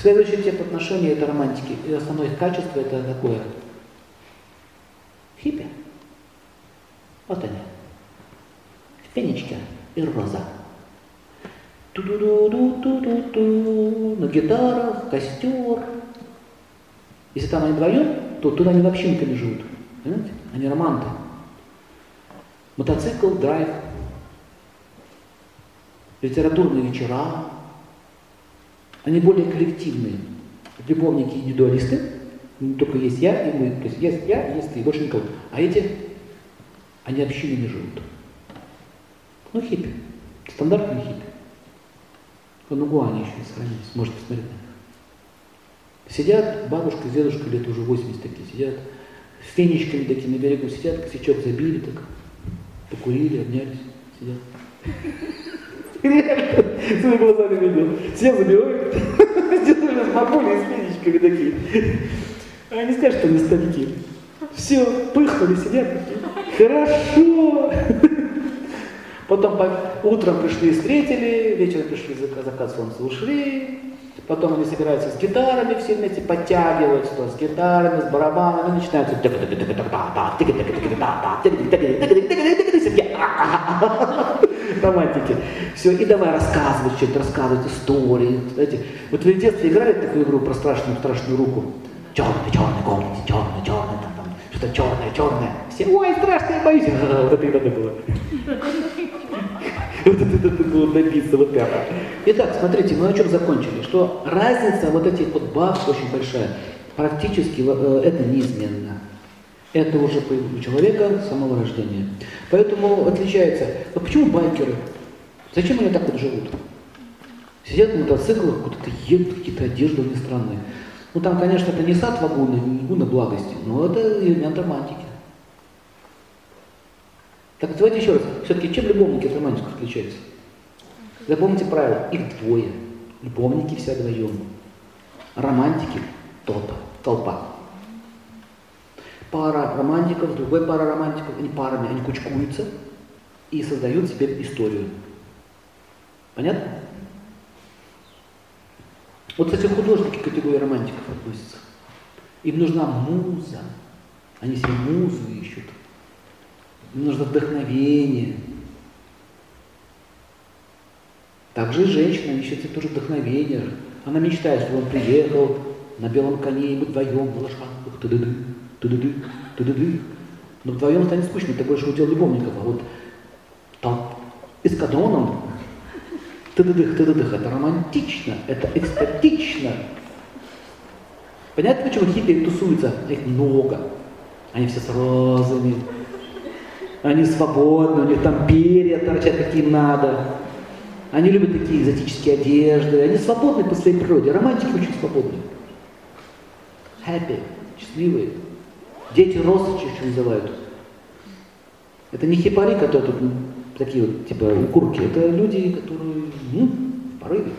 Следующий тип отношений это романтики. И основное их качество это такое. Хиппи. Вот они. Фенечка и роза. Ту-ду-ду-ду-ду-ду-ду. На гитарах, костер. Если там они вдвоем, то тут они общинками живут. Понимаете? Они романты. Мотоцикл, драйв, литературные вечера, они более коллективные. Любовники индивидуалисты, только есть я и мы. То есть есть я, есть ты, больше никого. А эти, они общинами живут. Ну, хиппи. Стандартные хиппи. В Нугуане еще сохранились, можете посмотреть на них. Сидят бабушка с дедушкой лет уже 80 такие, сидят с фенечками такие на берегу, сидят, косячок забили так, покурили, обнялись, сидят. Своими глазами видел. Все забивают, сделали с бабулей с фенечками такие. А они скажут, что они старики. Все, пыхнули, сидят. Хорошо. Потом по, утром пришли, встретили, вечером пришли, закат солнца ушли, Потом они собираются с гитарами все вместе, подтягиваются то, с гитарами, с барабанами, начинаются романтики. Все, и давай рассказывать что-то, рассказывать истории. Знаете, вот вы в детстве играли такую игру про страшную, страшную руку? Черный, черный, комнате, черный, черный, там, там, что-то черное, черное. Все, ой, страшно, я боюсь. Вот это и надо было. Вот это было добиться, вот так. Итак, смотрите, мы о чем закончили, что разница вот этих вот баб очень большая. Практически э, это неизменно. Это уже у человека с самого рождения. Поэтому отличается. А почему байкеры? Зачем они так вот живут? Сидят на мотоциклах, куда-то едут, какие-то одежды них странные. Ну там, конечно, это не сад вагона, не гуна благости, но это элемент романтики. Так давайте еще раз. Все-таки чем любовники от романтиков отличаются? Запомните правило, их двое. Любовники все вдвоем. Романтики – толпа. толпа. Пара романтиков, другой пара романтиков, они парами, они кучкуются и создают себе историю. Понятно? Вот, кстати, художники к категории романтиков относятся. Им нужна муза. Они себе музу ищут. Им нужно вдохновение. Также и женщина ищет себе тоже вдохновение. Она мечтает, чтобы он приехал на белом коне, и мы вдвоем на лошадках, тыды-ды, тыды-ды, тыды-ды. Но вдвоем станет скучно, это больше удел любовников. А вот там эскадроном, тыды-дых, тыды-дых, это романтично, это экстатично. Понятно, почему хиппи тусуются? Их много. Они все с розами, они свободны, у них там перья торчат, какие надо. Они любят такие экзотические одежды. Они свободны по своей природе. Романтики очень свободны. Happy, счастливые. Дети Росычи еще называют. Это не хипари, которые тут такие вот, типа, укурки. Это люди, которые, ну, в порыве.